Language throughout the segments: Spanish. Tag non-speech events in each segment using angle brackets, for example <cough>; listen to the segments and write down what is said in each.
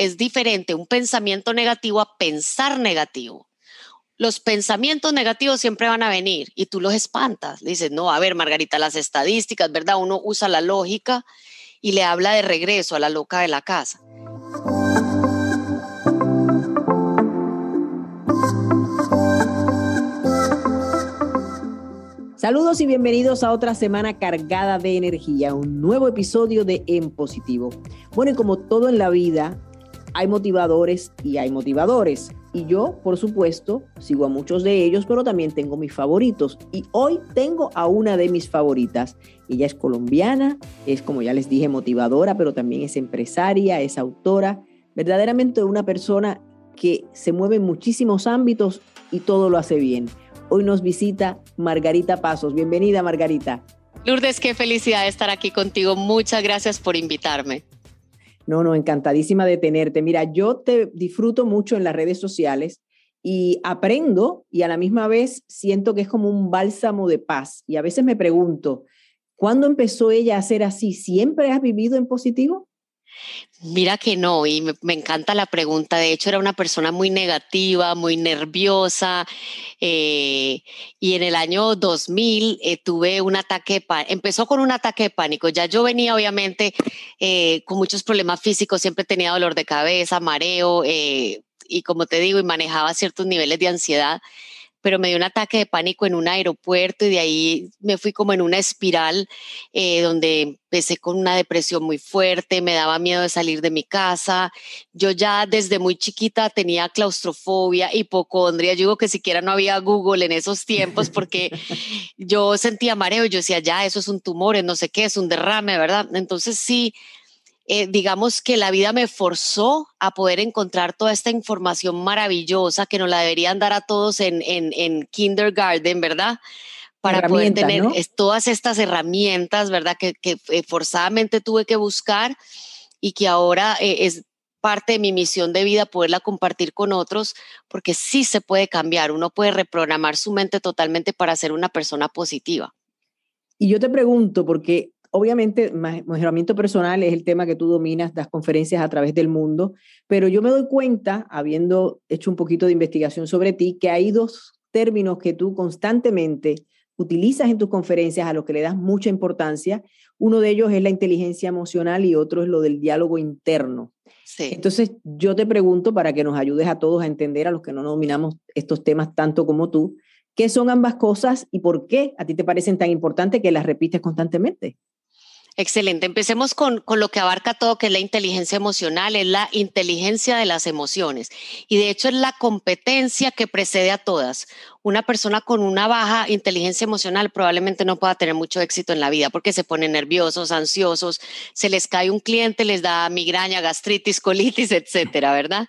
es diferente un pensamiento negativo a pensar negativo. Los pensamientos negativos siempre van a venir y tú los espantas. Le dices, no, a ver, Margarita, las estadísticas, ¿verdad? Uno usa la lógica y le habla de regreso a la loca de la casa. Saludos y bienvenidos a otra semana cargada de energía, un nuevo episodio de En Positivo. Bueno, y como todo en la vida, hay motivadores y hay motivadores. Y yo, por supuesto, sigo a muchos de ellos, pero también tengo mis favoritos. Y hoy tengo a una de mis favoritas. Ella es colombiana, es como ya les dije, motivadora, pero también es empresaria, es autora, verdaderamente una persona que se mueve en muchísimos ámbitos y todo lo hace bien. Hoy nos visita Margarita Pasos. Bienvenida, Margarita. Lourdes, qué felicidad estar aquí contigo. Muchas gracias por invitarme. No, no, encantadísima de tenerte. Mira, yo te disfruto mucho en las redes sociales y aprendo y a la misma vez siento que es como un bálsamo de paz. Y a veces me pregunto, ¿cuándo empezó ella a ser así? ¿Siempre has vivido en positivo? Mira que no, y me, encanta la pregunta. De hecho, era una persona muy negativa, muy nerviosa. Eh, y en el año 2000 eh, tuve un ataque. Empezó con un ataque de pánico. Ya yo venía, obviamente, eh, con muchos problemas físicos. Siempre tenía dolor de cabeza, mareo. y como te digo, y manejaba ciertos niveles de ansiedad pero me dio un ataque de pánico en un aeropuerto y de ahí me fui como en una espiral eh, donde empecé con una depresión muy fuerte, me daba miedo de salir de mi casa. Yo ya desde muy chiquita tenía claustrofobia, hipocondria. Yo digo que siquiera no había Google en esos tiempos porque <laughs> yo sentía mareo yo decía, ya, eso es un tumor, no sé qué, es un derrame, ¿verdad? Entonces sí, eh, digamos que la vida me forzó a poder encontrar toda esta información maravillosa que nos la deberían dar a todos en, en, kindergarten, ¿verdad? Para poder tener todas estas herramientas, ¿verdad? Que, que eh, forzadamente tuve que buscar y que ahora eh, es parte de mi misión de vida poderla compartir con otros, porque sí se puede cambiar, uno puede reprogramar su mente totalmente para ser una persona positiva. Y yo te pregunto, porque Obviamente, mejoramiento personal es el tema que tú dominas, das conferencias a través del mundo, pero yo me doy cuenta, habiendo hecho un poquito de investigación sobre ti, que hay dos términos que tú constantemente utilizas en tus conferencias a los que le das mucha importancia. Uno de ellos es la inteligencia emocional y otro es lo del diálogo interno. Sí. Entonces, yo te pregunto para que nos ayudes a todos a entender, a los que no dominamos estos temas tanto como tú, ¿qué son ambas cosas y por qué a ti te parecen tan importantes que las repites constantemente? Excelente. Empecemos con, con, lo que abarca todo, que es la inteligencia emocional, es la inteligencia de las emociones. Y de hecho es la competencia que precede a todas. Una persona con una baja inteligencia emocional probablemente no pueda tener mucho éxito en la vida porque se ponen nerviosos, ansiosos, se les cae un cliente, les da migraña, gastritis, colitis, etcétera, ¿verdad?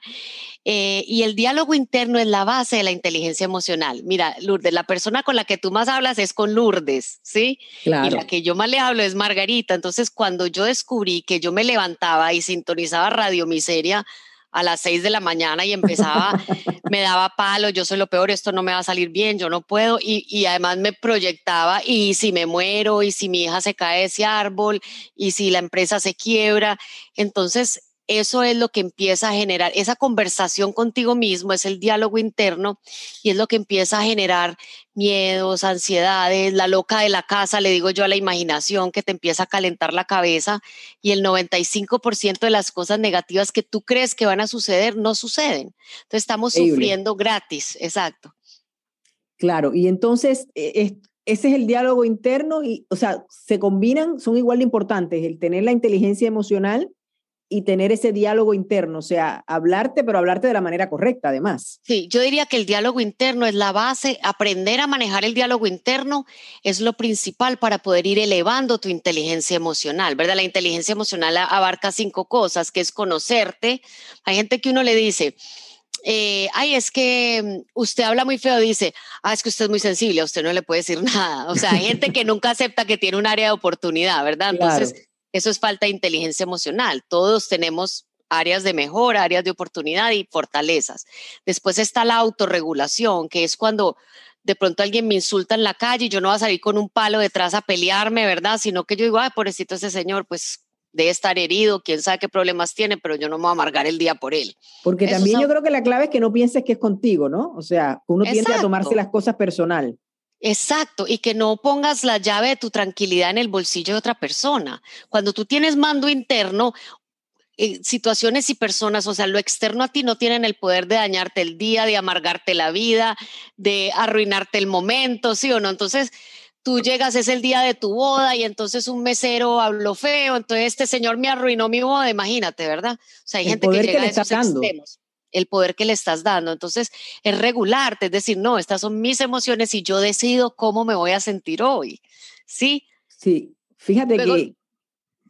Eh, y el diálogo interno es la base de la inteligencia emocional. Mira, Lourdes, la persona con la que tú más hablas es con Lourdes, ¿sí? Claro. Y la que yo más le hablo es Margarita. Entonces, cuando yo descubrí que yo me levantaba y sintonizaba Radio Miseria, a las seis de la mañana y empezaba, <laughs> me daba palo, yo soy lo peor, esto no me va a salir bien, yo no puedo, y, y, además me proyectaba, y si me muero, y si mi hija se cae de ese árbol, y si la empresa se quiebra, entonces eso es lo que empieza a generar, esa conversación contigo mismo, es el diálogo interno y es lo que empieza a generar miedos, ansiedades, la loca de la casa, le digo yo a la imaginación que te empieza a calentar la cabeza y el 95% de las cosas negativas que tú crees que van a suceder no suceden. Entonces estamos sufriendo gratis, exacto. Claro, y entonces e, ese es el diálogo interno y, o sea, se combinan, son igual de importantes, el tener la inteligencia emocional y tener ese diálogo interno, o sea, hablarte, pero hablarte de la manera correcta, además. Sí, yo diría que el diálogo interno es la base, aprender a manejar el diálogo interno es lo principal para poder ir elevando tu inteligencia emocional, ¿verdad? La inteligencia emocional abarca cinco cosas, que es conocerte. Hay gente que uno le dice, eh, ay, es que mm, usted habla muy feo, dice, ah, es que usted es muy sensible, a usted no le puede decir <laughs> nada. O sea, hay gente que nunca acepta que tiene un área de oportunidad, ¿verdad? Entonces, eso es falta de inteligencia emocional. Todos tenemos áreas de mejora, áreas de oportunidad y fortalezas. Después está la autorregulación, que es cuando de pronto alguien me insulta en la calle y yo no voy a salir con un palo detrás a pelearme, ¿verdad? Sino que yo digo, ay, pobrecito ese señor, pues de estar herido, quién sabe qué problemas tiene, pero yo no me voy a amargar el día por él. Porque también yo creo que la clave es que no pienses que es contigo, ¿no? O sea, uno tiende a tomarse las cosas personal. Exacto, y que no pongas la llave de tu tranquilidad en el bolsillo de otra persona. Cuando tú tienes mando interno, eh, situaciones y personas, o sea, lo externo a ti no tienen el poder de dañarte el día, de amargarte la vida, de arruinarte el momento, ¿sí o no? Entonces, tú llegas, es el día de tu boda y entonces un mesero habló feo, entonces este señor me arruinó mi boda, imagínate, ¿verdad? O sea, hay gente que llega a esos extremos el poder que le estás dando. Entonces, es regularte, es decir, no, estas son mis emociones y yo decido cómo me voy a sentir hoy. ¿Sí? Sí, fíjate que...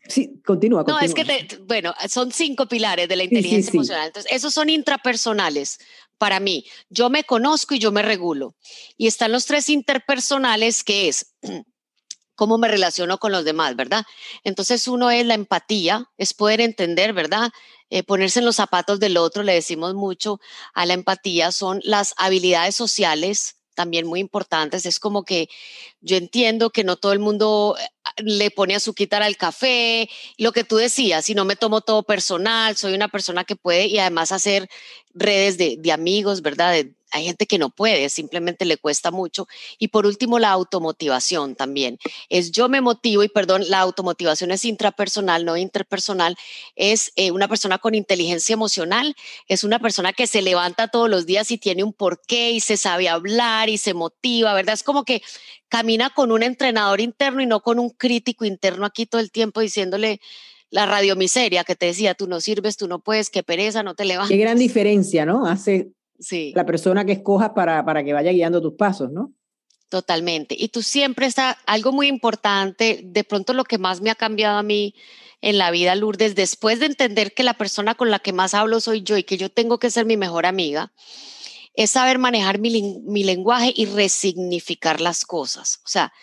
Sí, continúa, No, es que, bueno, son cinco pilares de la inteligencia emocional. Entonces, esos son intrapersonales para mí. Yo me conozco y yo me regulo. Y están los tres interpersonales, que es <clears throat> cómo me relaciono con los demás, ¿verdad? Entonces, uno es la empatía, es poder entender, ¿verdad? Eh, ponerse en los zapatos del otro, le decimos mucho a la empatía, son las habilidades sociales también muy importantes. Es como que yo entiendo que no todo el mundo eh, le pone azuquitar al café, lo que tú decías, si no me tomo todo personal, soy una persona que puede y además hacer redes de, de amigos, ¿verdad? Hay gente que no puede, simplemente le cuesta mucho. Y por último, la automotivación también. Es yo me motivo y perdón, la automotivación es intrapersonal, no interpersonal. Es eh, una persona con inteligencia emocional, es una persona que se levanta todos los días y tiene un porqué y se sabe hablar y se motiva, ¿verdad? Es como que camina con un entrenador interno y no con un crítico interno aquí todo el tiempo diciéndole la radiomiseria que te decía, tú no sirves, tú no puedes, qué pereza, no te levantas. Qué gran diferencia, ¿no? Hace la persona que escojas para, para que vaya guiando tus pasos, ¿no? Totalmente. Y tú siempre está algo muy importante, de pronto lo que más me ha cambiado a mí en la vida, Lourdes, después de entender que la persona con la que más hablo soy yo y que yo tengo que ser mi mejor amiga, es saber manejar mi, mi lenguaje y resignificar las cosas. O sea,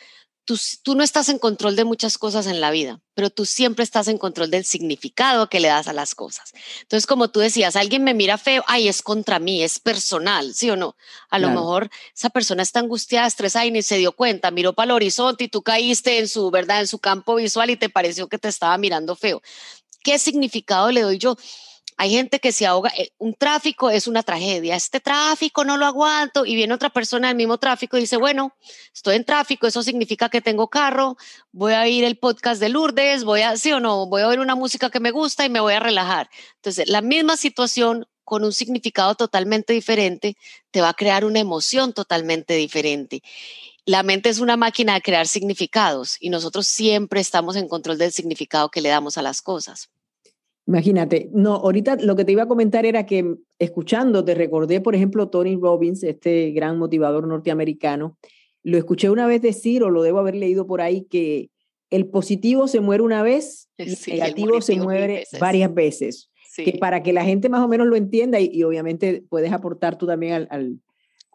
tú, no estás en control de muchas cosas en la vida, pero tú siempre estás en control del significado que le das a las cosas. Entonces, como tú decías, alguien me mira feo, ay, es contra mí, es personal, ¿sí o no? A lo mejor esa persona está angustiada, estresada y ni se dio cuenta, miró para el horizonte y tú caíste en su, ¿verdad? En su campo visual y te pareció que te estaba mirando feo. ¿Qué significado le doy yo? Hay gente que se ahoga, eh, un tráfico es una tragedia, este tráfico no lo aguanto y viene otra persona del mismo tráfico y dice, bueno, estoy en tráfico, eso significa que tengo carro, voy a ir el podcast de Lourdes, voy a, sí o no, voy a oír una música que me gusta y me voy a relajar. Entonces, la misma situación con un significado totalmente diferente te va a crear una emoción totalmente diferente. La mente es una máquina de crear significados y nosotros siempre estamos en control del significado que le damos a las cosas. Imagínate, no, ahorita lo que te iba a comentar era que escuchando, te recordé, por ejemplo, Tony Robbins, este gran motivador norteamericano, lo escuché una vez decir, o lo debo haber leído por ahí, que el positivo se muere una vez y el negativo se muere varias veces. Que para que la gente más o menos lo entienda, y, obviamente puedes aportar tú también al,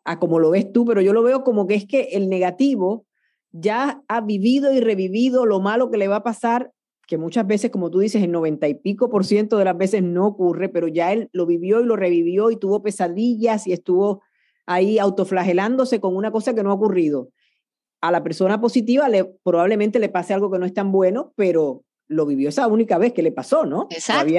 a cómo lo ves tú, pero yo lo veo como que es que el negativo ya ha vivido y revivido lo malo que le va a pasar que muchas veces, como tú dices, el noventa y pico por ciento de las veces no ocurre, pero ya él lo vivió y lo revivió y tuvo pesadillas y estuvo ahí autoflagelándose con una cosa que no ha ocurrido. A la persona positiva le, probablemente le pase algo que no es tan bueno, pero lo vivió esa única vez que le pasó, ¿no? Exacto.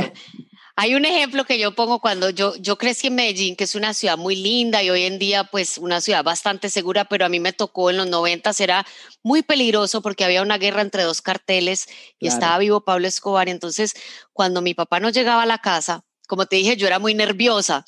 Hay un ejemplo que yo pongo cuando yo, yo crecí en Medellín, que es una ciudad muy linda y hoy en día pues una ciudad bastante segura, pero a mí me tocó en los 90, era muy peligroso porque había una guerra entre dos carteles y estaba vivo Pablo Escobar. Y entonces cuando mi papá no llegaba a la casa, como te dije, yo era muy nerviosa.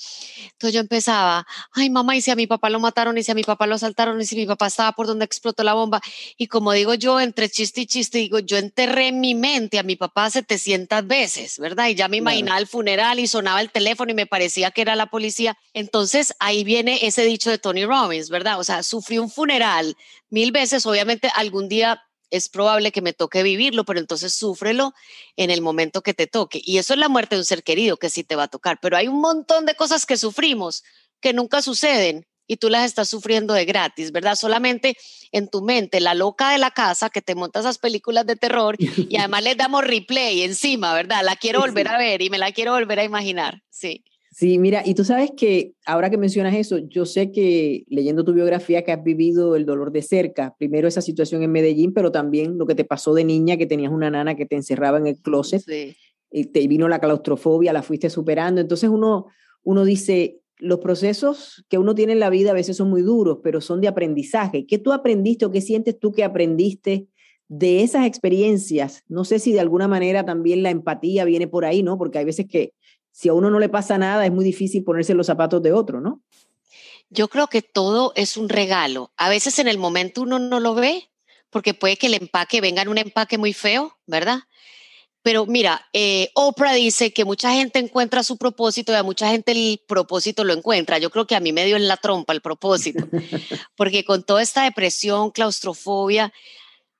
Entonces yo empezaba, ay mamá, y si a mi papá lo mataron, y si a mi papá lo asaltaron, y si mi papá estaba por donde explotó la bomba. Y como digo yo, entre chiste y chiste, digo, yo enterré en mi mente a mi papá 700 veces, ¿verdad? Y ya me imaginaba el funeral y sonaba el teléfono y me parecía que era la policía. Entonces ahí viene ese dicho de Tony Robbins, ¿verdad? O sea, sufrí un funeral mil veces, obviamente algún día es probable que me toque vivirlo, pero entonces súfrelo en el momento que te toque. Y eso es la muerte de un ser querido que sí te va a tocar, pero hay un montón de cosas que sufrimos que nunca suceden y tú las estás sufriendo de gratis, ¿verdad? Solamente en tu mente, la loca de la casa que te monta esas películas de terror y <laughs> además les damos replay encima, ¿verdad? La quiero volver a ver y me la quiero volver a imaginar, sí. Sí, mira, y tú sabes que ahora que mencionas eso, yo sé que leyendo tu biografía que has vivido el dolor de cerca, primero esa situación en Medellín, pero también lo que te pasó de niña, que tenías una nana que te encerraba en el closet, y te vino la claustrofobia, la fuiste superando. Entonces uno, uno dice, los procesos que uno tiene en la vida a veces son muy duros, pero son de aprendizaje. ¿Qué tú aprendiste o qué sientes tú que aprendiste de esas experiencias? No sé si de alguna manera también la empatía viene por ahí, ¿no? Porque hay veces que si a uno no le pasa nada, es muy difícil ponerse los zapatos de otro, ¿no? Yo creo que todo es un regalo. A veces en el momento uno no lo ve, porque puede que el empaque venga en un empaque muy feo, ¿verdad? Pero mira, eh, Oprah dice que mucha gente encuentra su propósito y a mucha gente el propósito lo encuentra. Yo creo que a mí me dio en la trompa el propósito, <laughs> porque con toda esta depresión, claustrofobia,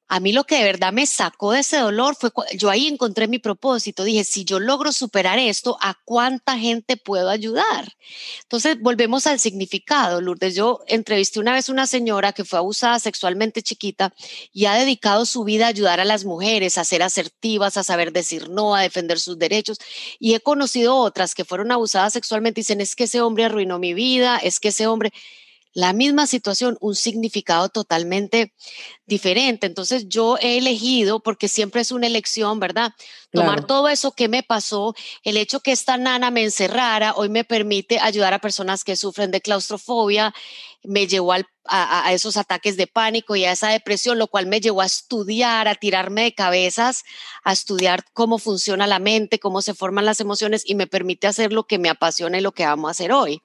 a mí lo que de verdad me sacó de ese dolor fue, yo ahí encontré mi propósito, dije, si yo logro superar esto, ¿a cuánta gente puedo ayudar? Entonces, volvemos al significado, Lourdes. Yo entrevisté una vez una señora que fue abusada sexualmente chiquita y ha dedicado su vida a ayudar a las mujeres, a ser asertivas, a saber decir no, a defender sus derechos. Y he conocido otras que fueron abusadas sexualmente y dicen, es que ese hombre arruinó mi vida, es que ese hombre la misma situación, un significado totalmente diferente. Entonces yo he elegido, porque siempre es una elección, ¿verdad? Tomar todo eso que me pasó, el hecho que esta nana me encerrara, hoy me permite ayudar a personas que sufren de claustrofobia, me llevó a, a, esos ataques de pánico y a esa depresión, lo cual me llevó a estudiar, a tirarme de cabezas, a estudiar cómo funciona la mente, cómo se forman las emociones y me permite hacer lo que me apasiona y lo que amo hacer hoy,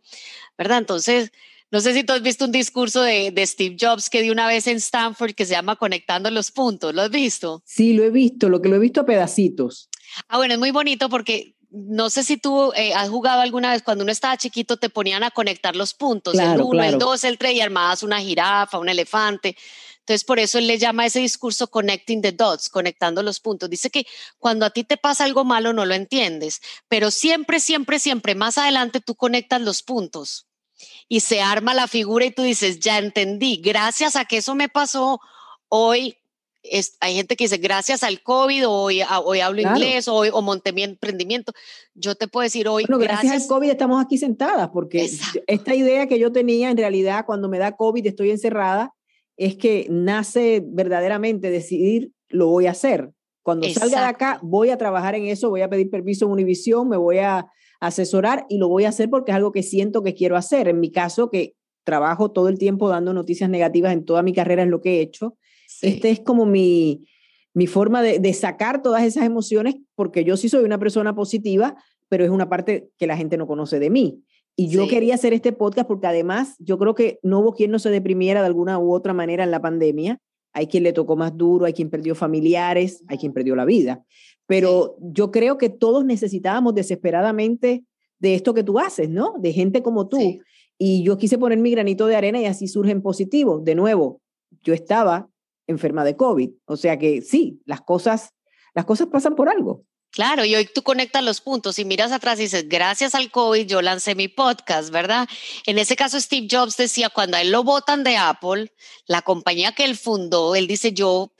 ¿verdad? Entonces, no sé si tú has visto un discurso de, Steve Jobs que dio una vez en Stanford que se llama Conectando los Puntos. ¿Lo has visto? Sí, lo he visto, lo que lo he visto a pedacitos. Ah, bueno, es muy bonito porque no sé si tú eh, has jugado alguna vez cuando uno estaba chiquito te ponían a conectar los puntos, el uno, el dos, el tres y armadas una jirafa, un elefante. Entonces, por eso él le llama a ese discurso connecting the dots, conectando los puntos. Dice que cuando a ti te pasa algo malo no lo entiendes, pero siempre, siempre, siempre más adelante tú conectas los puntos y se arma la figura y tú dices, ya entendí, gracias a que eso me pasó, hoy hay gente que dice, gracias al COVID, hoy, hoy hablo inglés, hoy, o monté mi emprendimiento. Yo te puedo decir hoy, gracias, al COVID estamos aquí sentadas, porque esta idea que yo tenía, en realidad, cuando me da COVID, estoy encerrada, es que nace verdaderamente decidir, lo voy a hacer. Cuando salga de acá, voy a trabajar en eso, voy a pedir permiso en Univisión, me voy a asesorar y lo voy a hacer porque es algo que siento que quiero hacer. En mi caso, que trabajo todo el tiempo dando noticias negativas en toda mi carrera, es lo que he hecho. Este es como mi, mi forma de, de, sacar todas esas emociones, porque yo sí soy una persona positiva, pero es una parte que la gente no conoce de mí. Y yo quería hacer este podcast porque además yo creo que no hubo quien no se deprimiera de alguna u otra manera en la pandemia. Hay quien le tocó más duro, hay quien perdió familiares, hay quien perdió la vida. Pero yo creo que todos necesitábamos desesperadamente de esto que tú haces, ¿no? De gente como tú. Y yo quise poner mi granito de arena y así surgen positivos. De nuevo, yo estaba enferma de COVID. O sea que sí, las cosas, las cosas pasan por algo. Claro, y hoy tú conectas los puntos y miras atrás y dices, gracias al COVID yo lancé mi podcast, ¿verdad? En ese caso, Steve Jobs decía, cuando a él lo votan de Apple, la compañía que él fundó, él dice, yo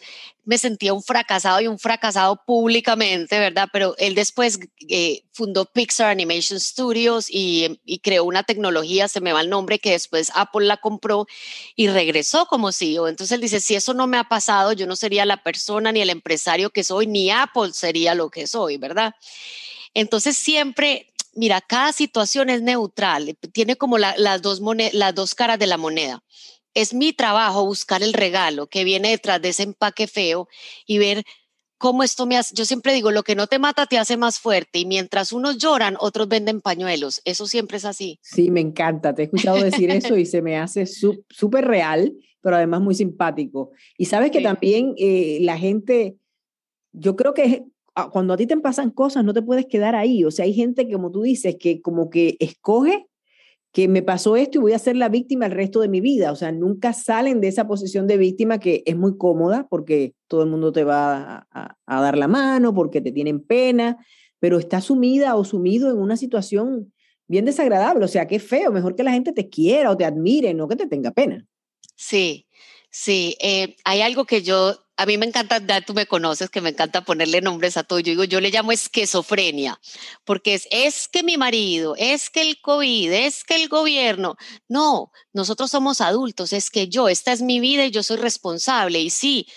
me sentía un fracasado y un fracasado públicamente, ¿verdad? Pero él después eh, fundó Pixar Animation Studios y, creó una tecnología, se me va el nombre, que después Apple la compró y regresó como CEO. Entonces él dice, si eso no me ha pasado, yo no sería la persona ni el empresario que soy, ni Apple sería lo que soy, ¿verdad? Entonces siempre, mira, cada situación es neutral, tiene como las, dos las dos caras de la moneda es mi trabajo buscar el regalo que viene detrás de ese empaque feo y ver cómo esto me hace. Yo siempre digo, lo que no te mata te hace más fuerte y mientras unos lloran, otros venden pañuelos. Eso siempre es así. Sí, me encanta. Te he escuchado decir eso y se me hace súper real, pero además muy simpático. Y sabes que también eh, la gente, yo creo que ah, cuando a ti te pasan cosas, no te puedes quedar ahí. O sea, hay gente, como tú dices, que como que escoge que me pasó esto y voy a ser la víctima el resto de mi vida. O sea, nunca salen de esa posición de víctima que es muy cómoda porque todo el mundo te va a, dar la mano, porque te tienen pena, pero está sumida o sumido en una situación bien desagradable. O sea, qué feo, mejor que la gente te quiera o te admire, no que te tenga pena. Sí, sí. Eh, hay algo que yo a mí me encanta, ya tú me conoces, que me encanta ponerle nombres a todo. Yo digo, yo le llamo esquizofrenia, porque es, es que mi marido, es que el COVID, es que el gobierno. No, nosotros somos adultos, es que yo, esta es mi vida y yo soy responsable. Y sí,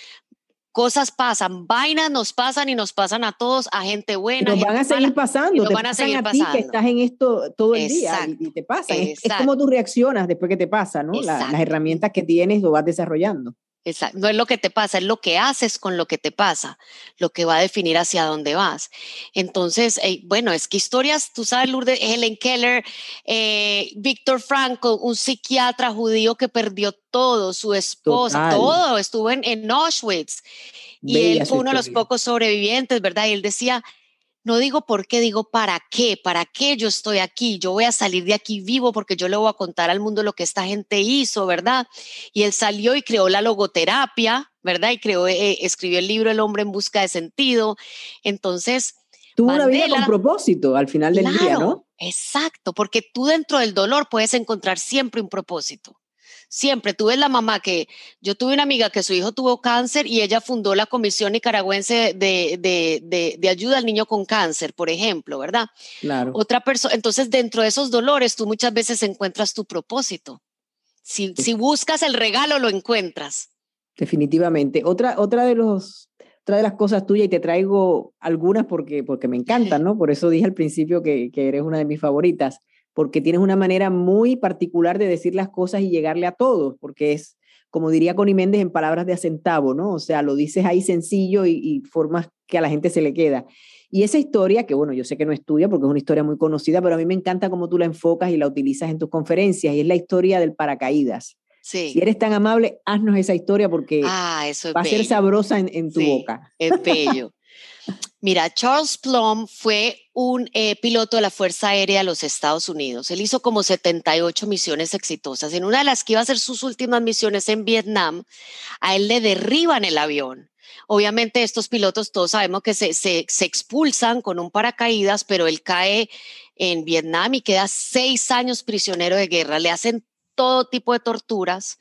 cosas pasan, vainas nos pasan y nos pasan a todos, a gente buena. Nos van a seguir pasando, te van a seguir a ti que estás en esto todo el día y, te pasa. Es, como tú reaccionas después que te pasa, ¿no? las herramientas que tienes lo vas desarrollando. Exacto. No es lo que te pasa, es lo que haces con lo que te pasa, lo que va a definir hacia dónde vas. Entonces, eh, bueno, es que historias, tú sabes, Lourdes, Helen Keller, eh, Víctor Franco, un psiquiatra judío que perdió todo, su esposa, todo, estuvo en, en Auschwitz. Y él fue uno de los pocos sobrevivientes, ¿verdad? Y él decía, no digo por qué, digo para qué, para qué yo estoy aquí, yo voy a salir de aquí vivo porque yo le voy a contar al mundo lo que esta gente hizo, ¿verdad? Y él salió y creó la logoterapia, ¿verdad? Y creó, eh, escribió el libro El hombre en busca de sentido. Entonces... Tuvo una vida con propósito al final del día, ¿no? Exacto, porque tú dentro del dolor puedes encontrar siempre un propósito. Siempre, tú ves la mamá que yo tuve una amiga que su hijo tuvo cáncer y ella fundó la Comisión Nicaragüense de, de, de, Ayuda al Niño con Cáncer, por ejemplo, ¿verdad? Claro. Otra persona, entonces dentro de esos dolores tú muchas veces encuentras tu propósito. Si, si buscas el regalo, lo encuentras. Definitivamente. Otra, otra de los otra de las cosas tuyas y te traigo algunas porque, porque me <laughs> encantan, ¿no? Por eso dije al principio que, que, eres una de mis favoritas porque tienes una manera muy particular de decir las cosas y llegarle a todos, porque es, como diría Connie Méndez, en palabras de acentavo, ¿no? O sea, lo dices ahí sencillo y, formas que a la gente se le queda. Y esa historia, que bueno, yo sé que no es tuya porque es una historia muy conocida, pero a mí me encanta cómo tú la enfocas y la utilizas en tus conferencias, y es la historia del paracaídas. Sí. Si eres tan amable, haznos esa historia porque ah, eso va a ser sabrosa en, tu boca. Es bello. Mira, Charles Plum fue un eh, piloto de la Fuerza Aérea de los Estados Unidos. Él hizo como 78 misiones exitosas. En una de las que iba a ser sus últimas misiones en Vietnam, a él le derriban el avión. Obviamente estos pilotos todos sabemos que se, se, se expulsan con un paracaídas, pero él cae en Vietnam y queda seis años prisionero de guerra. Le hacen todo tipo de torturas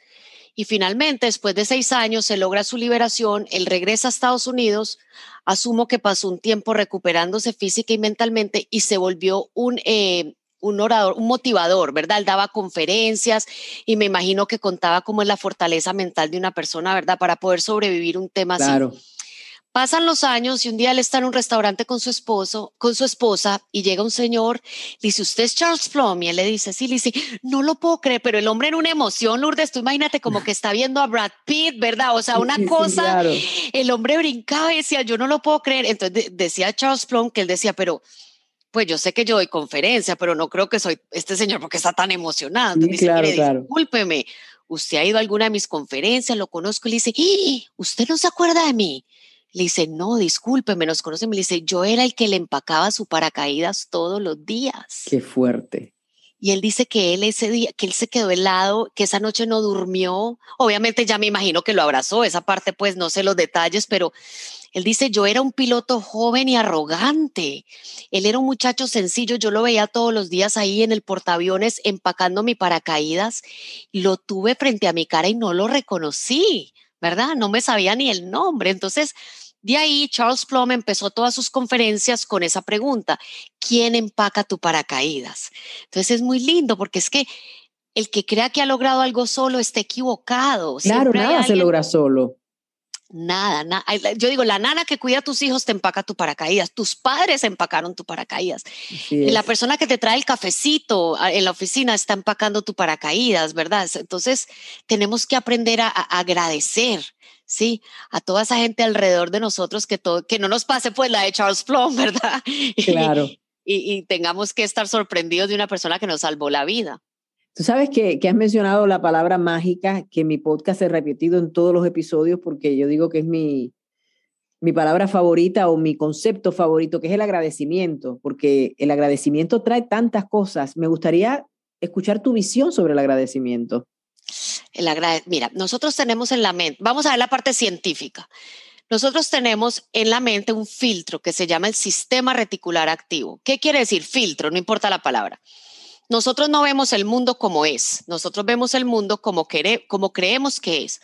y finalmente, después de seis años, se logra su liberación, él regresa a Estados Unidos, asumo que pasó un tiempo recuperándose física y mentalmente y se volvió un... Eh, un orador, un motivador, ¿verdad? Él daba conferencias y me imagino que contaba cómo es la fortaleza mental de una persona, ¿verdad? Para poder sobrevivir un tema claro. así. Pasan los años y un día él está en un restaurante con su esposo, con su esposa, y llega un señor, le dice, ¿usted es Charles Plum? Y él le dice, sí, le dice, no lo puedo creer, pero el hombre en una emoción, Lourdes, tú imagínate como que está viendo a Brad Pitt, ¿verdad? O sea, una cosa, el hombre brincaba y decía, yo no lo puedo creer. Entonces decía Charles Plum que él decía, pero pues yo sé que yo doy conferencia, pero no creo que soy este señor porque está tan emocionado. Entonces dice, claro, claro. discúlpeme, usted ha ido a alguna de mis conferencias, lo conozco, y le dice, ¡Y! ¿usted no se acuerda de mí? Le dice, no, disculpe, me nos conoce. Me dice, yo era el que le empacaba su paracaídas todos los días. Qué fuerte. Y él dice que él ese día, que él se quedó helado, que esa noche no durmió. Obviamente ya me imagino que lo abrazó, esa parte pues no sé los detalles, pero él dice, yo era un piloto joven y arrogante. Él era un muchacho sencillo, yo lo veía todos los días ahí en el portaaviones empacando mi paracaídas. Lo tuve frente a mi cara y no lo reconocí, ¿verdad? No me sabía ni el nombre. Entonces, de ahí, Charles Plum empezó todas sus conferencias con esa pregunta, ¿quién empaca tu paracaídas? Entonces es muy lindo porque es que el que crea que ha logrado algo solo está equivocado. Claro, nada se logra solo. Nada, nada. Yo digo, la nana que cuida a tus hijos te empaca tu paracaídas. Tus padres empacaron tu paracaídas. La persona que te trae el cafecito en la oficina está empacando tu paracaídas, ¿verdad? Entonces, tenemos que aprender a agradecer sí, a toda esa gente alrededor de nosotros que, todo, que no nos pase pues la de Charles Plum, <laughs> ¿verdad? Claro. Y, tengamos que estar sorprendidos de una persona que nos salvó la vida. Tú sabes que, que, has mencionado la palabra mágica, que mi podcast he repetido en todos los episodios porque yo digo que es mi, mi palabra favorita o mi concepto favorito, que es el agradecimiento, porque el agradecimiento trae tantas cosas. Me gustaría escuchar tu visión sobre el agradecimiento. El Mira, nosotros tenemos en la mente, vamos a ver la parte científica. Nosotros tenemos en la mente un filtro que se llama el sistema reticular activo. ¿Qué quiere decir filtro? No importa la palabra. Nosotros no vemos el mundo como es, nosotros vemos el mundo como, como creemos que es.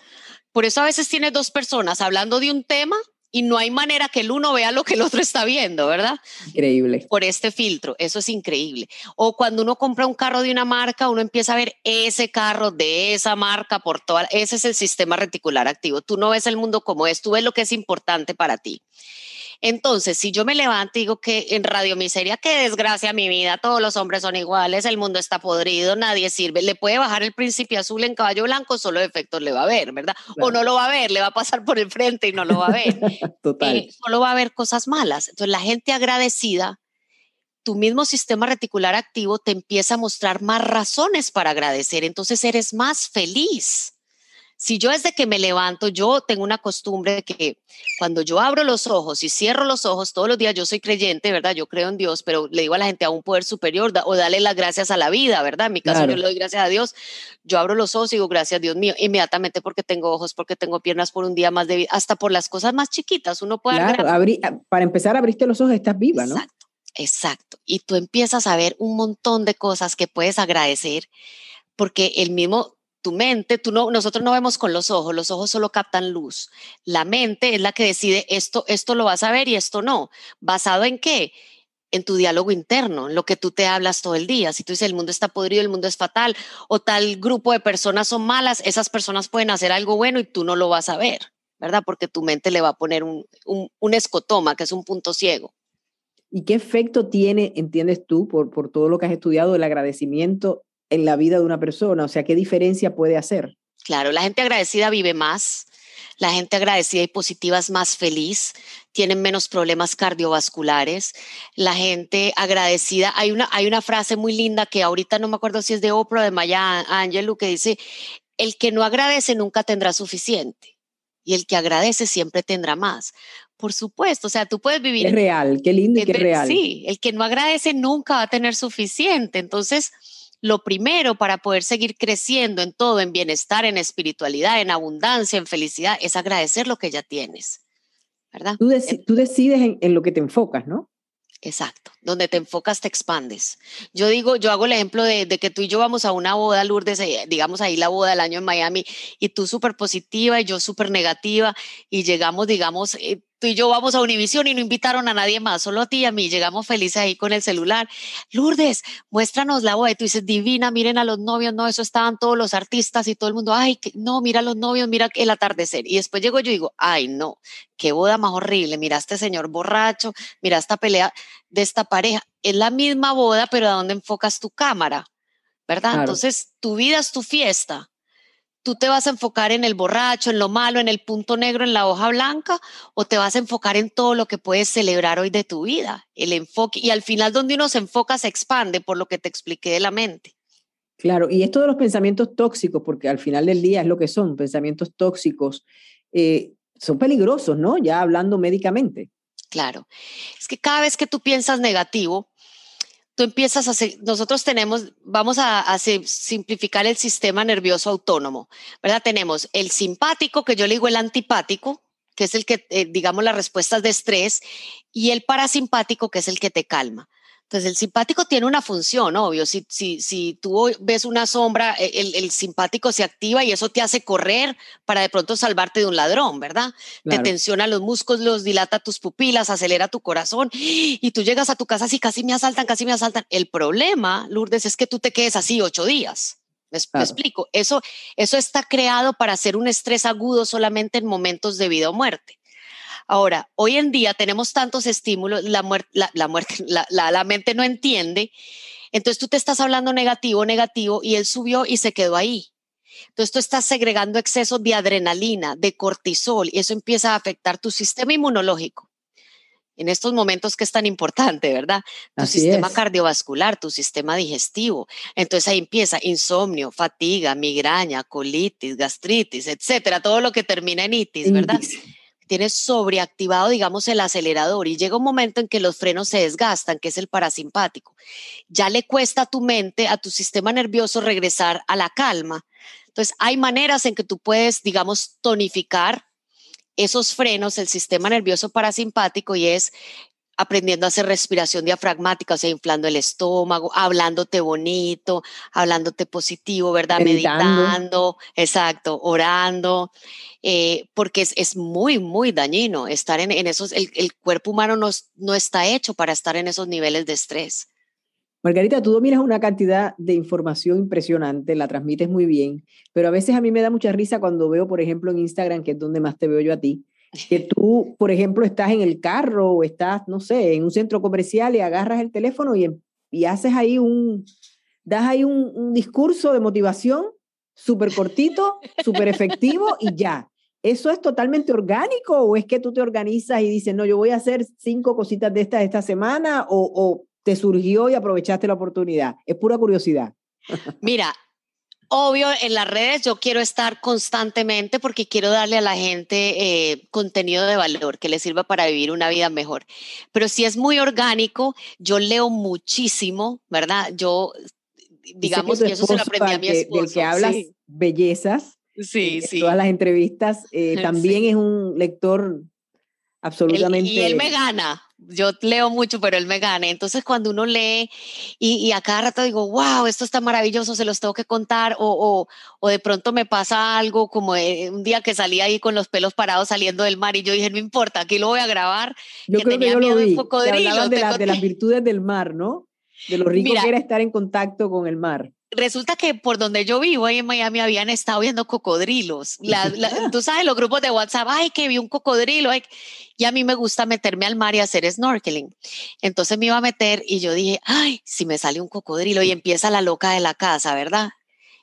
Por eso a veces tienes dos personas hablando de un tema y no hay manera que el uno vea lo que el otro está viendo, ¿verdad? Increíble. Por este filtro, eso es increíble. O cuando uno compra un carro de una marca, uno empieza a ver ese carro de esa marca por toda, ese es el sistema reticular activo. Tú no ves el mundo como es, tú ves lo que es importante para ti. Entonces, si yo me levanto y digo que en Radio Miseria, qué desgracia mi vida, todos los hombres son iguales, el mundo está podrido, nadie sirve, le puede bajar el príncipe azul en caballo blanco, solo efectos le va a ver, ¿verdad? O no lo va a ver, le va a pasar por el frente y no lo va a ver. <laughs> Total. Eh, solo va a ver cosas malas. Entonces, la gente agradecida, tu mismo sistema reticular activo te empieza a mostrar más razones para agradecer, entonces eres más feliz. Si yo desde que me levanto, yo tengo una costumbre de que cuando yo abro los ojos y cierro los ojos todos los días, yo soy creyente, ¿verdad? Yo creo en Dios, pero le digo a la gente a un poder superior o dale las gracias a la vida, ¿verdad? En mi caso yo le doy gracias a Dios. Yo abro los ojos y digo gracias Dios mío, inmediatamente porque tengo ojos, porque tengo piernas por un día más de vida, hasta por las cosas más chiquitas. Uno puede... Claro, ah, para empezar, abriste los ojos, estás viva, ¿no? Exacto, exacto. Y tú empiezas a ver un montón de cosas que puedes agradecer porque el mismo tu mente, tú no, nosotros no vemos con los ojos, los ojos solo captan luz. La mente es la que decide esto, esto lo vas a ver y esto no. ¿Basado en qué? En tu diálogo interno, en lo que tú te hablas todo el día. Si tú dices el mundo está podrido, el mundo es fatal, o tal grupo de personas son malas, esas personas pueden hacer algo bueno y tú no lo vas a ver, ¿verdad? Porque tu mente le va a poner un, un, escotoma, que es un punto ciego. ¿Y qué efecto tiene, entiendes tú, por, por todo lo que has estudiado, el agradecimiento en la vida de una persona? O sea, ¿qué diferencia puede hacer? Claro, la gente agradecida vive más, la gente agradecida y positiva es más feliz, tienen menos problemas cardiovasculares, la gente agradecida, hay una, hay una frase muy linda que ahorita no me acuerdo si es de Oprah o de Maya Angelou que dice, el que no agradece nunca tendrá suficiente y el que agradece siempre tendrá más. Por supuesto, o sea, tú puedes vivir... Es real, qué lindo y qué real. Sí, el que no agradece nunca va a tener suficiente. Entonces, lo primero para poder seguir creciendo en todo, en bienestar, en espiritualidad, en abundancia, en felicidad, es agradecer lo que ya tienes. ¿Verdad? Tú, decides en, lo que te enfocas, ¿no? Exacto, donde te enfocas te expandes. Yo digo, yo hago el ejemplo de, de, que tú y yo vamos a una boda, Lourdes, eh, digamos ahí la boda del año en Miami, y tú súper positiva y yo súper negativa, y llegamos, digamos, eh, tú y yo vamos a Univisión y no invitaron a nadie más, solo a ti y a mí. Llegamos felices ahí con el celular. Lourdes, muéstranos la boda. Y tú dices, divina, miren a los novios. No, eso estaban todos los artistas y todo el mundo. Ay, no, mira a los novios, mira el atardecer. Y después llego yo y digo, ay, no, qué boda más horrible. Mira a este señor borracho, mira esta pelea de esta pareja. Es la misma boda, pero ¿a dónde enfocas tu cámara? ¿Verdad? Entonces, tu vida es tu fiesta ¿Tú te vas a enfocar en el borracho, en lo malo, en el punto negro, en la hoja blanca? ¿O te vas a enfocar en todo lo que puedes celebrar hoy de tu vida? El enfoque. Y al final donde uno se enfoca se expande por lo que te expliqué de la mente. Claro, y esto de los pensamientos tóxicos, porque al final del día es lo que son, pensamientos tóxicos, eh, son peligrosos, ¿no? Ya hablando médicamente. Claro, es que cada vez que tú piensas negativo, tú empiezas a nosotros tenemos, vamos a, simplificar el sistema nervioso autónomo, ¿verdad? Tenemos el simpático, que yo le digo el antipático, que es el que, eh, digamos, las respuestas de estrés, y el parasimpático, que es el que te calma. Entonces, el simpático tiene una función, obvio. Si, si, si tú ves una sombra, e, el, el, simpático se activa y eso te hace correr para de pronto salvarte de un ladrón, ¿verdad? Te tensiona los músculos, dilata tus pupilas, acelera tu corazón y tú llegas a tu casa así, casi me asaltan, casi me asaltan. El problema, Lourdes, es que tú te quedes así ocho días. Me, explico. Eso, eso está creado para hacer un estrés agudo solamente en momentos de vida o muerte. Ahora, hoy en día tenemos tantos estímulos, la, muerte, la, muerte, <laughs> la, la, mente no entiende, entonces tú te estás hablando negativo, negativo, y él subió y se quedó ahí. Entonces tú estás segregando exceso de adrenalina, de cortisol, y eso empieza a afectar tu sistema inmunológico. En estos momentos que es tan importante, ¿verdad? Tu sistema cardiovascular, tu sistema digestivo. Entonces ahí empieza insomnio, fatiga, migraña, colitis, gastritis, etcétera, todo lo que termina en itis, ¿verdad? Tienes sobreactivado, digamos, el acelerador y llega un momento en que los frenos se desgastan, que es el parasimpático. Ya le cuesta a tu mente, a tu sistema nervioso regresar a la calma. Entonces, hay maneras en que tú puedes, digamos, tonificar esos frenos, el sistema nervioso parasimpático y es aprendiendo a hacer respiración diafragmática, o sea, inflando el estómago, hablándote bonito, hablándote positivo, ¿verdad? Meditando, exacto, orando, eh, porque es, muy, muy dañino estar en, esos, el, cuerpo humano no, no está hecho para estar en esos niveles de estrés. Margarita, tú dominas una cantidad de información impresionante, la transmites muy bien, pero a veces a mí me da mucha risa cuando veo, por ejemplo, en Instagram, que es donde más te veo yo a ti, que tú, por ejemplo, estás en el carro o estás, no sé, en un centro comercial y agarras el teléfono y, em, y haces ahí un, das ahí un, discurso de motivación súper cortito, súper <laughs> efectivo y ya. ¿Eso es totalmente orgánico o es que tú te organizas y dices, no, yo voy a hacer cinco cositas de estas esta semana o, o te surgió y aprovechaste la oportunidad? Es pura curiosidad. Mira, Obvio, en las redes yo quiero estar constantemente porque quiero darle a la gente eh, contenido de valor que le sirva para vivir una vida mejor. Pero si es muy orgánico, yo leo muchísimo, ¿verdad? Yo, digamos que, eso se lo aprendí a mi esposo. Del que hablas bellezas. Sí, sí. Todas las entrevistas. Eh, <laughs> también es un lector absolutamente. y él me gana yo leo mucho, pero él me gana. Entonces, cuando uno lee y, a cada rato digo, wow, esto está maravilloso, se los tengo que contar, o, o, de pronto me pasa algo como eh, un día que salí ahí con los pelos parados saliendo del mar y yo dije, no importa, aquí lo voy a grabar. Yo creo que yo lo vi. de, de, las virtudes del mar, ¿no? De lo rico que era estar en contacto con el mar resulta que por donde yo vivo ahí en Miami habían estado viendo cocodrilos. <laughs> tú sabes, los grupos de WhatsApp, ay, que vi un cocodrilo. y a mí me gusta meterme al mar y hacer snorkeling. Entonces me iba a meter y yo dije, ay, si me sale un cocodrilo y empieza la loca de la casa, ¿verdad?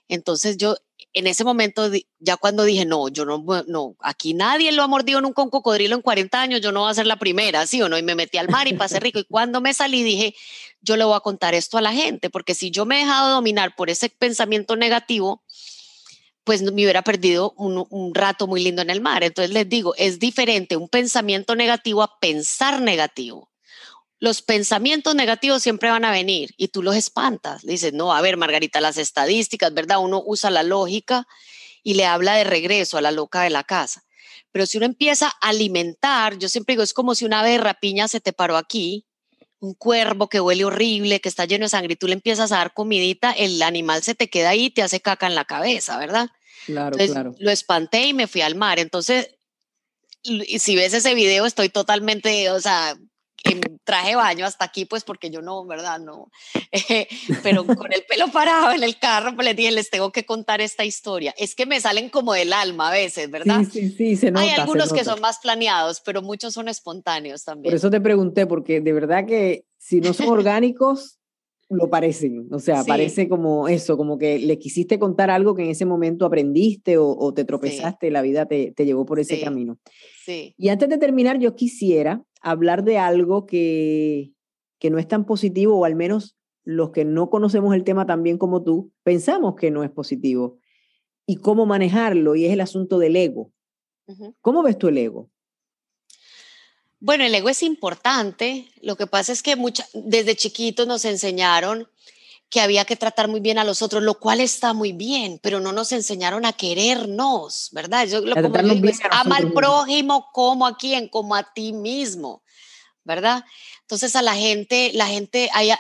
Entonces yo en ese momento, ya cuando dije, no, yo no, no, aquí nadie lo ha mordido nunca un cocodrilo en 40 años, yo no voy a ser la primera, ¿sí o no? Y me metí al mar y pasé rico. Y cuando me salí dije, yo le voy a contar esto a la gente, porque si yo me he dejado dominar por ese pensamiento negativo, pues me hubiera perdido un, un rato muy lindo en el mar. Entonces les digo, es diferente un pensamiento negativo a pensar negativo los pensamientos negativos siempre van a venir y tú los espantas. dices, no, a ver, Margarita, las estadísticas, ¿verdad? Uno usa la lógica y le habla de regreso a la loca de la casa. Pero si uno empieza a alimentar, yo siempre digo, es como si una ave rapiña se te paró aquí, un cuervo que huele horrible, que está lleno de sangre, y tú le empiezas a dar comidita, el animal se te queda ahí y te hace caca en la cabeza, ¿verdad? Claro, claro. Lo espanté y me fui al mar. Entonces, si ves ese video, estoy totalmente, o sea, en traje baño hasta aquí, pues porque yo no, ¿verdad? No. <laughs> pero con el pelo parado en el carro, pues les dije, les tengo que contar esta historia. Es que me salen como del alma a veces, ¿verdad? Sí, sí, sí, se nota, Hay algunos que son más planeados, pero muchos son espontáneos también. Por eso te pregunté, porque de verdad que si no son orgánicos, lo parecen. O sea, parece como eso, como que le quisiste contar algo que en ese momento aprendiste o, te tropezaste, la vida te, te, llevó por ese camino. Sí. Y antes de terminar, yo quisiera hablar de algo que, que no es tan positivo, o al menos los que no conocemos el tema tan bien como tú, pensamos que no es positivo. Y cómo manejarlo, y es el asunto del ego. ¿Cómo ves tú el ego? Bueno, el ego es importante. Lo que pasa es que mucha, desde chiquitos nos enseñaron que había que tratar muy bien a los otros, lo cual está muy bien, pero no nos enseñaron a querernos, ¿verdad? Yo, lo, como ama al prójimo como a quién, como a ti mismo, ¿verdad? Entonces a la gente, la gente, hay,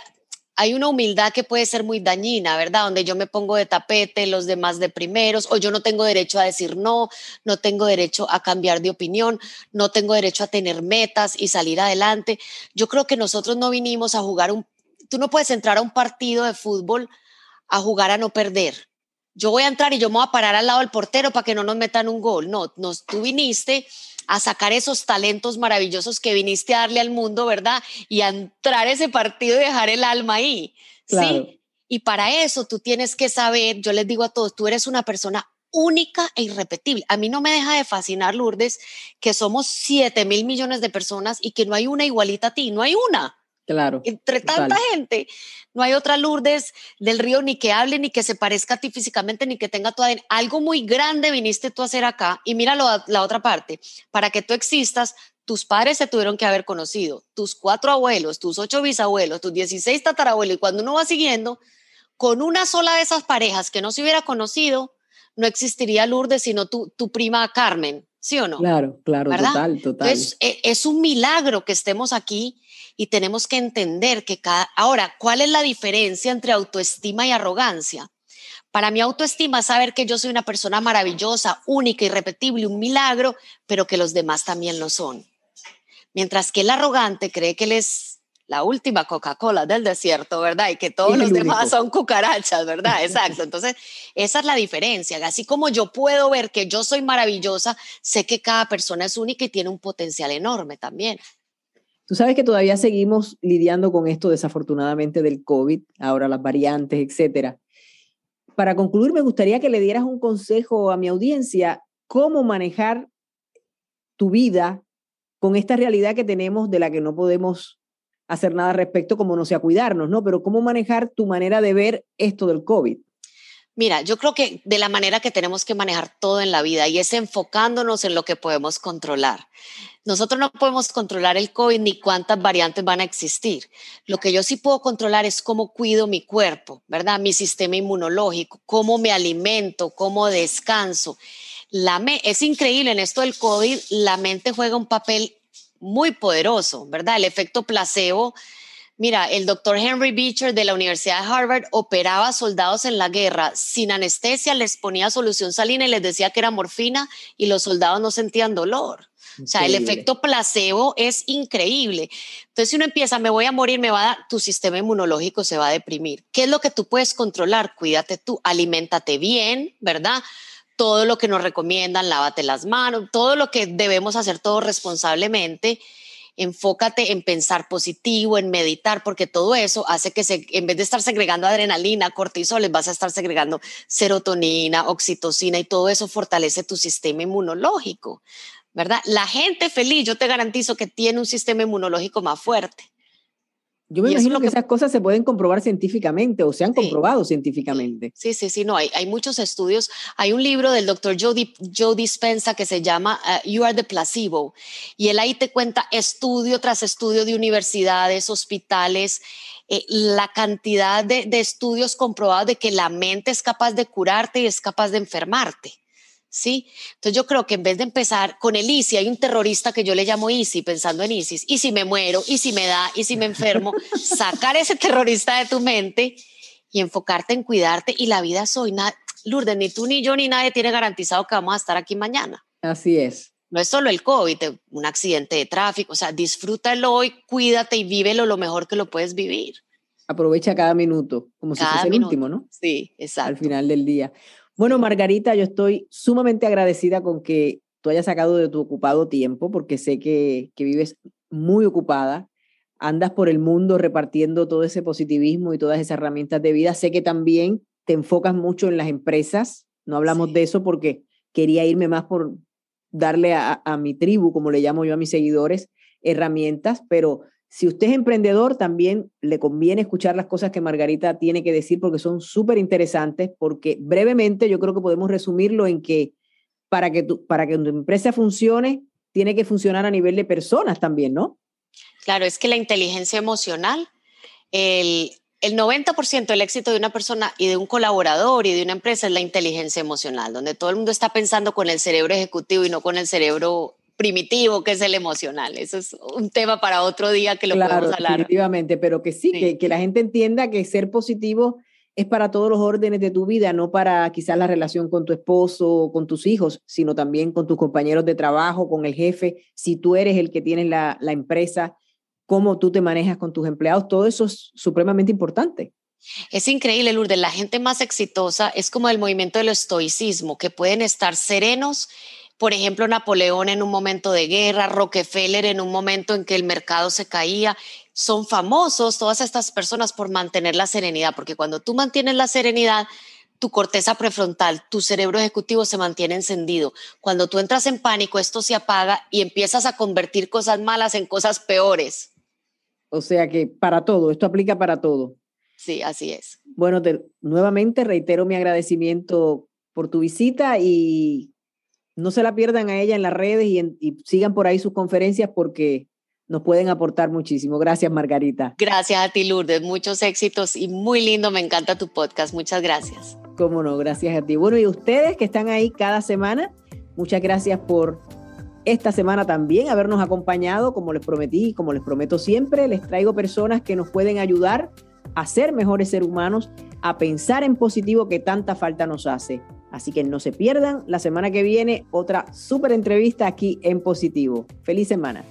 hay una humildad que puede ser muy dañina, ¿verdad? Donde yo me pongo de tapete, los demás de primeros, o yo no tengo derecho a decir no, no tengo derecho a cambiar de opinión, no tengo derecho a tener metas y salir adelante. Yo creo que nosotros no vinimos a jugar un tú no puedes entrar a un partido de fútbol a jugar a no perder. Yo voy a entrar y yo me voy a parar al lado del portero para que no nos metan un gol. No, nos, tú viniste a sacar esos talentos maravillosos que viniste a darle al mundo, ¿verdad? Y a entrar a ese partido y dejar el alma ahí. Sí. Y para eso tú tienes que saber, yo les digo a todos, tú eres una persona única e irrepetible. A mí no me deja de fascinar, Lourdes, que somos 7 mil millones de personas y que no hay una igualita a ti, no hay una. Claro. Entre tanta gente, no hay otra Lourdes del río ni que hable, ni que se parezca a ti físicamente, ni que tenga tu Algo muy grande viniste tú a hacer acá. Y mira la otra parte. Para que tú existas, tus padres se tuvieron que haber conocido, tus cuatro abuelos, tus ocho bisabuelos, tus dieciséis tatarabuelos. Y cuando uno va siguiendo, con una sola de esas parejas que no se hubiera conocido, no existiría Lourdes, sino tu, tu prima Carmen. ¿Sí o no? Claro, claro, total, total. es, es un milagro que estemos aquí y tenemos que entender que cada... Ahora, ¿cuál es la diferencia entre autoestima y arrogancia? Para mi autoestima es saber que yo soy una persona maravillosa, única, irrepetible, un milagro, pero que los demás también lo son. Mientras que el arrogante cree que él es la última Coca-Cola del desierto, ¿verdad? Y que todos los demás son cucarachas, ¿verdad? <laughs> Exacto. Entonces, esa es la diferencia. Así como yo puedo ver que yo soy maravillosa, sé que cada persona es única y tiene un potencial enorme también. Tú sabes que todavía seguimos lidiando con esto desafortunadamente del COVID, ahora las variantes, etcétera. Para concluir, me gustaría que le dieras un consejo a mi audiencia, cómo manejar tu vida con esta realidad que tenemos de la que no podemos hacer nada respecto, como no sea cuidarnos, ¿no? Pero cómo manejar tu manera de ver esto del COVID. Mira, yo creo que de la manera que tenemos que manejar todo en la vida y es enfocándonos en lo que podemos controlar. Nosotros no podemos controlar el COVID ni cuántas variantes van a existir. Lo que yo sí puedo controlar es cómo cuido mi cuerpo, ¿verdad? Mi sistema inmunológico, cómo me alimento, cómo descanso. La es increíble en esto del COVID, la mente juega un papel muy poderoso, ¿verdad? El efecto placebo. Mira, el doctor Henry Beecher de la Universidad de Harvard operaba soldados en la guerra sin anestesia, les ponía solución salina y les decía que era morfina y los soldados no sentían dolor. O sea, el efecto placebo es increíble. Entonces, si uno empieza, me voy a morir, me va a dar, tu sistema inmunológico se va a deprimir. ¿Qué es lo que tú puedes controlar? Cuídate tú, aliméntate bien, ¿verdad? todo lo que nos recomiendan, lávate las manos, todo lo que debemos hacer todo responsablemente. Enfócate en pensar positivo, en meditar, porque todo eso hace que se, en vez de estar segregando adrenalina, cortisol, les vas a estar segregando serotonina, oxitocina y todo eso fortalece tu sistema inmunológico, ¿verdad? La gente feliz, yo te garantizo que tiene un sistema inmunológico más fuerte. Yo me imagino que, esas cosas se pueden comprobar científicamente o se han comprobado científicamente. Sí, sí, sí, no, hay, hay muchos estudios. Hay un libro del doctor Joe, Joe Dispensa que se llama uh, You Are the Placebo y él ahí te cuenta estudio tras estudio de universidades, hospitales, eh, la cantidad de, de estudios comprobados de que la mente es capaz de curarte y es capaz de enfermarte. ¿Sí? Entonces yo creo que en vez de empezar con el ISIS, hay un terrorista que yo le llamo ISIS, pensando en ISIS, y si me muero, y si me da, y si me enfermo, <laughs> sacar ese terrorista de tu mente y enfocarte en cuidarte y la vida soy, Lourdes, ni tú ni yo ni nadie tiene garantizado que vamos a estar aquí mañana. Así es. No es solo el COVID, un accidente de tráfico, o sea, disfrútalo hoy, cuídate y vívelo lo mejor que lo puedes vivir. Aprovecha cada minuto, como si fuese el último, ¿no? Sí, exacto. Al final del día. Bueno, Margarita, yo estoy sumamente agradecida con que tú hayas sacado de tu ocupado tiempo, porque sé que, vives muy ocupada, andas por el mundo repartiendo todo ese positivismo y todas esas herramientas de vida. Sé que también te enfocas mucho en las empresas, no hablamos de eso porque quería irme más por darle a, a mi tribu, como le llamo yo a mis seguidores, herramientas, pero si usted es emprendedor, también le conviene escuchar las cosas que Margarita tiene que decir porque son súper interesantes, porque brevemente yo creo que podemos resumirlo en que para que, tu, para que tu empresa funcione, tiene que funcionar a nivel de personas también, ¿no? Claro, es que la inteligencia emocional, el, el 90% del éxito de una persona y de un colaborador y de una empresa es la inteligencia emocional, donde todo el mundo está pensando con el cerebro ejecutivo y no con el cerebro primitivo que es el emocional. Eso es un tema para otro día que lo podemos hablar. Definitivamente, pero que sí, Que, que la gente entienda que ser positivo es para todos los órdenes de tu vida, no para quizás la relación con tu esposo con tus hijos, sino también con tus compañeros de trabajo, con el jefe, si tú eres el que tienes la, la empresa, cómo tú te manejas con tus empleados, todo eso es supremamente importante. Es increíble, Lourdes, la gente más exitosa es como el movimiento del estoicismo, que pueden estar serenos por ejemplo, Napoleón en un momento de guerra, Rockefeller en un momento en que el mercado se caía. Son famosos todas estas personas por mantener la serenidad, porque cuando tú mantienes la serenidad, tu corteza prefrontal, tu cerebro ejecutivo se mantiene encendido. Cuando tú entras en pánico, esto se apaga y empiezas a convertir cosas malas en cosas peores. O sea que para todo, esto aplica para todo. Sí, así es. Bueno, nuevamente reitero mi agradecimiento por tu visita y no se la pierdan a ella en las redes y, sigan por ahí sus conferencias porque nos pueden aportar muchísimo. Gracias, Margarita. Gracias a ti, Lourdes. Muchos éxitos y muy lindo. Me encanta tu podcast. Muchas gracias. Cómo no, gracias a ti. Bueno, y ustedes que están ahí cada semana, muchas gracias por esta semana también habernos acompañado, como les prometí, como les prometo siempre, les traigo personas que nos pueden ayudar a ser mejores seres humanos, a pensar en positivo que tanta falta nos hace. Así que no se pierdan la semana que viene otra súper entrevista aquí en positivo. Feliz semana.